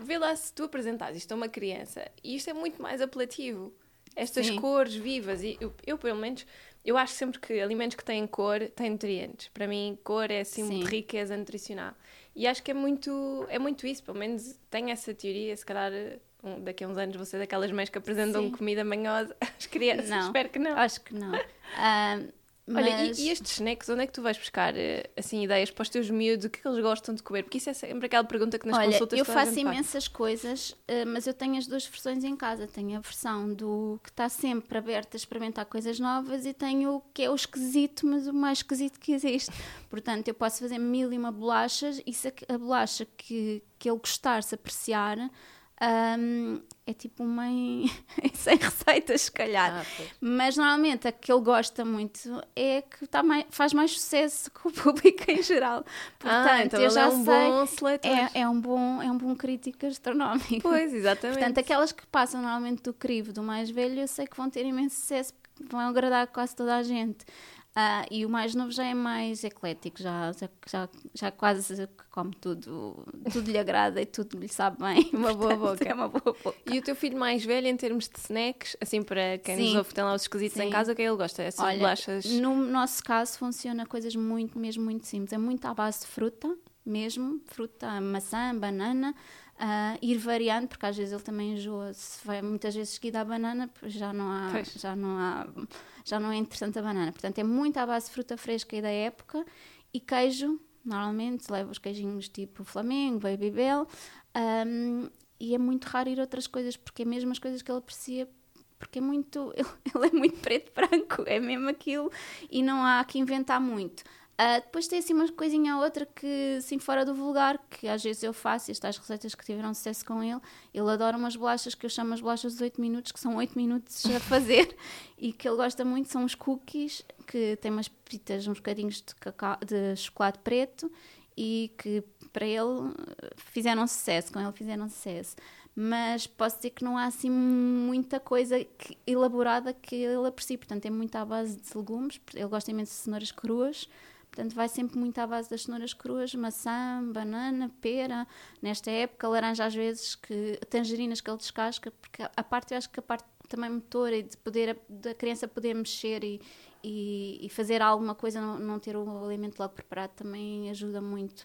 Vê lá se tu apresentares isto a uma criança, e isto é muito mais apelativo. Estas Sim. cores vivas, e eu, eu pelo menos eu acho sempre que alimentos que têm cor têm nutrientes. Para mim, cor é símbolo Sim. de riqueza nutricional. E acho que é muito, é muito isso, pelo menos tenho essa teoria, se calhar um, daqui a uns anos você daquelas mães que apresentam Sim. comida manhosa às crianças. Não, Espero que não. Acho que não. Uh, Mas... Olha, e, e, estes snacks, onde é que tu vais buscar eh, assim, ideias para os teus miúdos? O que é que eles gostam de comer? Porque isso é sempre aquela pergunta que nas Olha, consultas eu faço imensas faz. coisas, eh, mas eu tenho as duas versões em casa. Tenho a versão do que está sempre aberta a experimentar coisas novas e tenho o que é o esquisito, mas o mais esquisito que existe. Portanto, eu posso fazer mil e uma bolachas e se a bolacha que, que ele gostar, se apreciar um, é tipo uma sem receitas, se calhar. Ah, Mas normalmente a que ele gosta muito é que tá mais, faz mais sucesso com o público em geral. Portanto, ah, então eu já é um sei, bom seletor. É, é, um bom, é um bom crítico gastronómico. Pois, exatamente. Portanto, aquelas que passam normalmente do crivo do mais velho, eu sei que vão ter imenso sucesso, vão agradar quase toda a gente. Uh, e o mais novo já é mais eclético, já, já, já quase come tudo, tudo lhe agrada e tudo lhe sabe bem. Uma boa boca. É uma boa boca. E o teu filho mais velho, em termos de snacks, assim para quem Sim. nos ouve, tem lá os esquisitos Sim. em casa, o que é ele gosta? Essas Olha, bolachas? No nosso caso, funciona coisas muito, mesmo muito simples. É muito à base de fruta, mesmo, fruta, maçã, banana. Uh, ir variando, porque às vezes ele também enjoa, se vai muitas vezes seguida a banana, já não há, já não há, já não é interessante a banana. Portanto, é muito à base de fruta fresca e da época. E queijo, normalmente leva os queijinhos tipo Flamengo, Baby Bell, um, e é muito raro ir outras coisas, porque é mesmo as coisas que ele aprecia porque é muito ele, ele é muito preto branco é mesmo aquilo. E não há que inventar muito Uh, depois tem assim uma coisinha ou outra que, assim, fora do vulgar, que às vezes eu faço, estas receitas que tiveram sucesso com ele. Ele adora umas bolachas que eu chamo as bolachas dos 8 minutos, que são 8 minutos a fazer e que ele gosta muito, são os cookies, que têm umas pitas, uns bocadinhos de, cacau, de chocolate preto e que para ele fizeram sucesso, com ele fizeram sucesso mas posso dizer que não há assim muita coisa que, elaborada que ele aprecie. Portanto, é muito à base de legumes. Ele gosta imenso de cenouras cruas. Portanto, vai sempre muito à base das cenouras cruas, maçã, banana, pera. Nesta época, laranja às vezes, que tangerinas que ele descasca, porque a parte, eu acho que a parte também motora e de poder, da criança poder mexer e, e, e fazer alguma coisa, não, não, ter o alimento logo preparado, também ajuda muito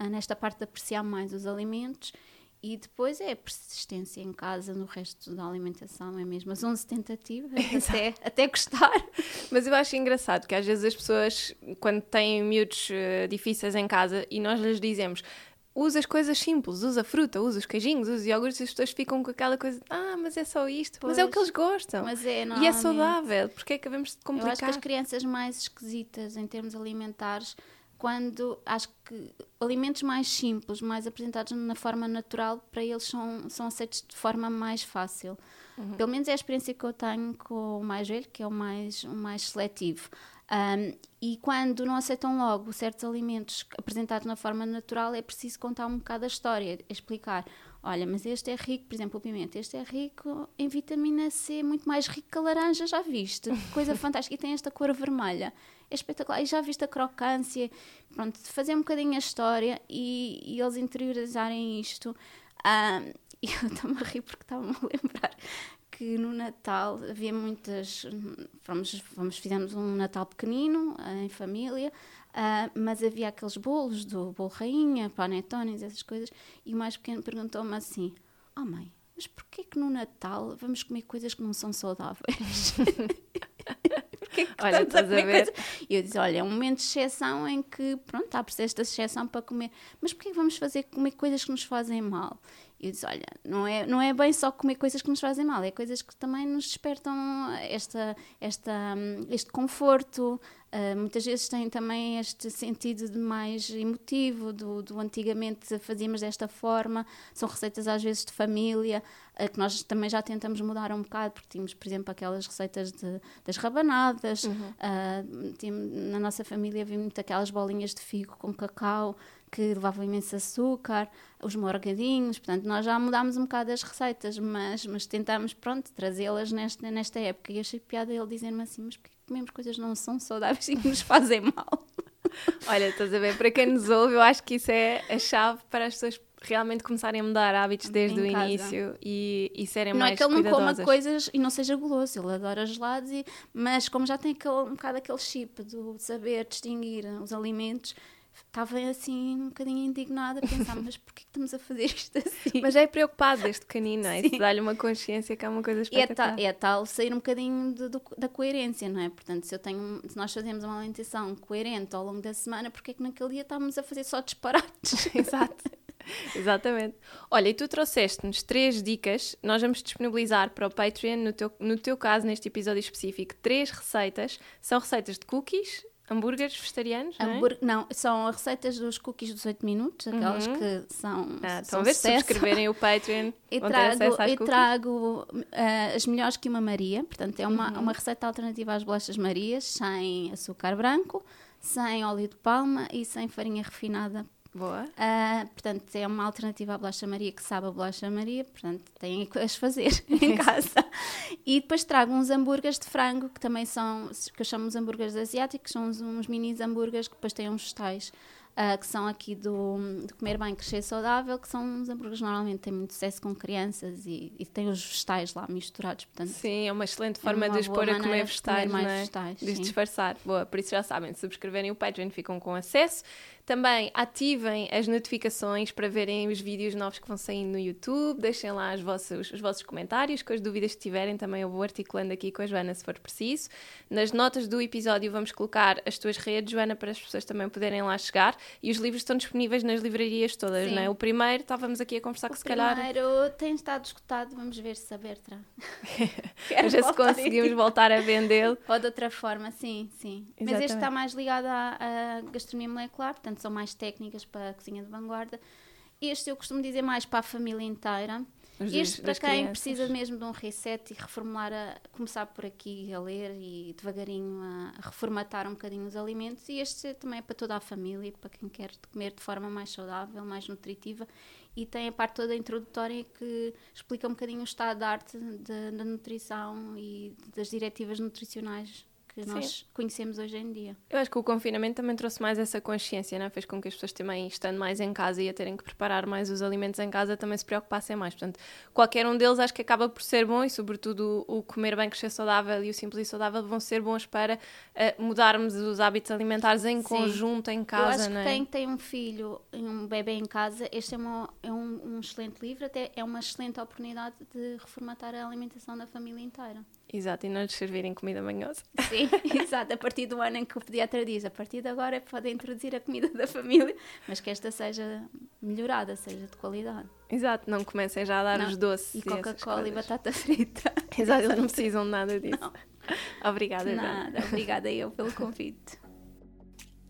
uh, nesta parte de apreciar mais os alimentos e depois é a persistência em casa no resto da alimentação, é mesmo as 11 tentativas até, até gostar. Mas eu acho engraçado que às vezes as pessoas, quando têm miúdos uh, difíceis em casa e nós lhes dizemos usa as coisas simples, usa fruta, usa os queijinhos, usa os iogurtes, e as pessoas ficam com aquela coisa, ah, mas é só isto, pois, mas é o que eles gostam. Mas é, e é saudável, porque é que devemos complicar? Eu acho que as crianças mais esquisitas em termos alimentares quando acho que alimentos mais simples, mais apresentados na forma natural, para eles são, são aceitos de forma mais fácil. Uhum. Pelo menos é a experiência que eu tenho com o mais velho, que é o mais, o mais seletivo. Um, e quando não aceitam logo certos alimentos apresentados na forma natural, é preciso contar um bocado a história, explicar. Olha, mas este é rico, por exemplo, o pimenta, este é rico em vitamina C, muito mais rico que a laranja, já viste? Coisa fantástica. E tem esta cor vermelha é espetacular. E já viste a crocância, pronto, fazer um bocadinho a história e, e eles interiorizarem isto. Um, eu estou-me a rir porque estava-me a lembrar que no Natal havia muitas. Fomos, fomos, fizemos um Natal pequenino, em família, uh, mas havia aqueles bolos do bolo rainha, panetones, essas coisas, e o mais pequeno perguntou-me assim: Oh mãe, mas porquê que no Natal vamos comer coisas que não são saudáveis? que, que olha, estás a, a ver? Coisa? E eu disse, olha, é um momento de exceção em que, pronto, há esta exceção para comer. Mas porquê vamos fazer comer coisas que nos fazem mal? E eu disse, olha, não é, não é bem só comer coisas que nos fazem mal, é coisas que também nos despertam esta, esta, hum, este conforto, Uh, muitas vezes tem também este sentido de mais emotivo, do, do, antigamente fazíamos desta forma, são receitas às vezes de família, uh, que nós também já tentamos mudar um bocado, porque tínhamos, por exemplo, aquelas receitas de, das rabanadas, uhum. uh, tínhamos, na nossa família havia muito aquelas bolinhas de figo com cacau, que levavam imenso açúcar, os morgadinhos, portanto, nós já mudámos um bocado as receitas, mas, mas tentámos, pronto, trazê-las nesta, nesta época. E achei piada ele dizer-me assim, mas porquê comemos coisas não são saudáveis e que nos fazem mal. Olha, estás a ver, para quem nos ouve, eu acho que isso é a chave para as pessoas realmente começarem a mudar hábitos desde em o casa. início e, e serem não mais Não é que ele não coma coisas e não seja guloso, ele adora gelados, e, mas como já tem aquele, um bocado aquele chip do saber distinguir os alimentos, estava assim um bocadinho indignada a pensar, mas porquê que estamos a fazer isto assim? Mas é preocupado desde pequenino, é? Isso dá-lhe uma consciência que é uma coisa espetacular. E é, tal, é tal sair um bocadinho de, de, da coerência, não é? Portanto, se, eu tenho, se nós fazemos uma alimentação coerente ao longo da semana, porquê é que naquele dia estávamos a fazer só disparates? Exato. Exatamente. Olha, e tu trouxeste-nos três dicas. Nós vamos disponibilizar para o Patreon, no teu, no teu caso, neste episódio específico, três receitas. São receitas de cookies, Hambúrgueres vegetarianos? Não, é? não, são receitas dos cookies dos 8 minutos, aquelas uhum. que são. Ah, estão a ver se subscreverem o Patreon. e trago, e trago uh, as melhores que uma Maria, portanto, é uma, uhum. uma receita alternativa às bolachas Marias, sem açúcar branco, sem óleo de palma e sem farinha refinada Boa. Uh, portanto, é uma alternativa à bolacha Maria que sabe a bolacha Maria, portanto, têm que as fazer em casa. e depois trago uns hambúrgueres de frango, que também são, que eu chamo os hambúrgueres asiáticos, são uns, uns mini hambúrgueres que depois têm uns vegetais. Uh, que são aqui do, de comer bem, crescer saudável, que são uns hambúrgueres normalmente têm muito sucesso com crianças e, e têm os vegetais lá misturados. Portanto, sim, é uma excelente forma é uma de expor a comer vegetais, de comer mais é? vegetais, de disfarçar. Boa, por isso já sabem, se subscreverem o Patreon ficam com acesso. Também ativem as notificações para verem os vídeos novos que vão saindo no YouTube. Deixem lá os vossos, os vossos comentários, com as dúvidas que tiverem. Também eu vou articulando aqui com a Joana se for preciso. Nas notas do episódio vamos colocar as tuas redes, Joana, para as pessoas também poderem lá chegar. E os livros estão disponíveis nas livrarias todas, Sim. não é? O primeiro, estávamos aqui a conversar que O se calhar. primeiro tem estado esgotado, vamos ver se a Bertra. A ver se conseguimos voltar a vendê-lo. Ou de outra forma, sim, sim. Mas Exatamente. este está mais ligado à, à gastronomia molecular, portanto são mais técnicas para a cozinha de vanguarda. Este eu costumo dizer mais para a família inteira. Os Este para quem crianças. precisa mesmo de um reset e reformular, a, começar por aqui a ler e devagarinho a, a reformatar um bocadinho os alimentos. E este também é para toda a família, para quem quer comer de forma mais saudável, mais nutritiva. E tem a parte toda introdutória que explica um bocadinho o estado da arte da nutrição e das diretivas nutricionais que Sim. nós conhecemos hoje em dia. Eu acho que o confinamento também trouxe mais essa consciência, não é? Fez com que as pessoas também, estando mais em casa e a terem que preparar mais os alimentos em casa, também se preocupassem mais. Portanto, qualquer um deles acho que acaba por ser bom e, sobretudo, o, comer bem, crescer saudável e o simples e saudável vão ser bons para eh, mudarmos os hábitos alimentares em Sim. conjunto, em Eu casa, acho não que é? quem tem um filho e um bebê em casa, este é, uma- é um, um excelente livro, até é uma excelente oportunidade de reformatar a alimentação da família inteira. Exato, e não lhes servirem comida manhosa. Sim, exato. A partir do ano em que o pediatra diz, a partir de agora podem introduzir a comida da família, mas que esta seja melhorada, seja de qualidade. Exato, não comecem já a dar Não, os doces. E Coca-Cola e batata frita. Exato, eles não precisam de nada disso. Obrigada, Joana. Nada, obrigada eu pelo convite.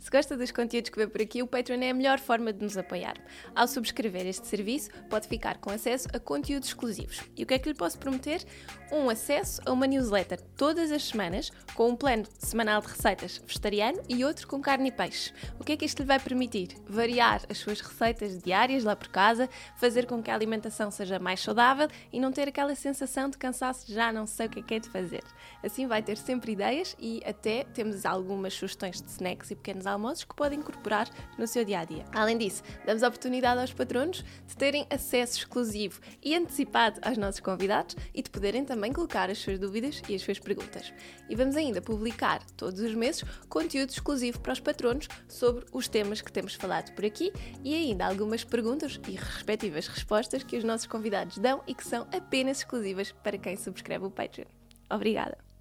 Se gosta dos conteúdos que vê por aqui, o Patreon é a melhor forma de nos apoiar. Ao subscrever este serviço, pode ficar com acesso a conteúdos exclusivos. E o que é que lhe posso prometer? Um acesso a uma newsletter todas as semanas, com um plano semanal de receitas vegetariano e outro com carne e peixe. O que é que isto lhe vai permitir? Variar as suas receitas diárias lá por casa, fazer com que a alimentação seja mais saudável e não ter aquela sensação de cansaço de já não sei o que é que é de fazer. Assim vai ter sempre ideias e até temos algumas sugestões de snacks e pequenos almoços que pode incorporar no seu dia a dia. Além disso, damos a oportunidade aos patronos de terem acesso exclusivo e antecipado aos nossos convidados e de poderem também colocar as suas dúvidas e as suas perguntas. E vamos ainda publicar todos os meses conteúdo exclusivo para os patronos sobre os temas que temos falado por aqui e ainda algumas perguntas e respectivas respostas que os nossos convidados dão e que são apenas exclusivas para quem subscreve o Patreon. Obrigada!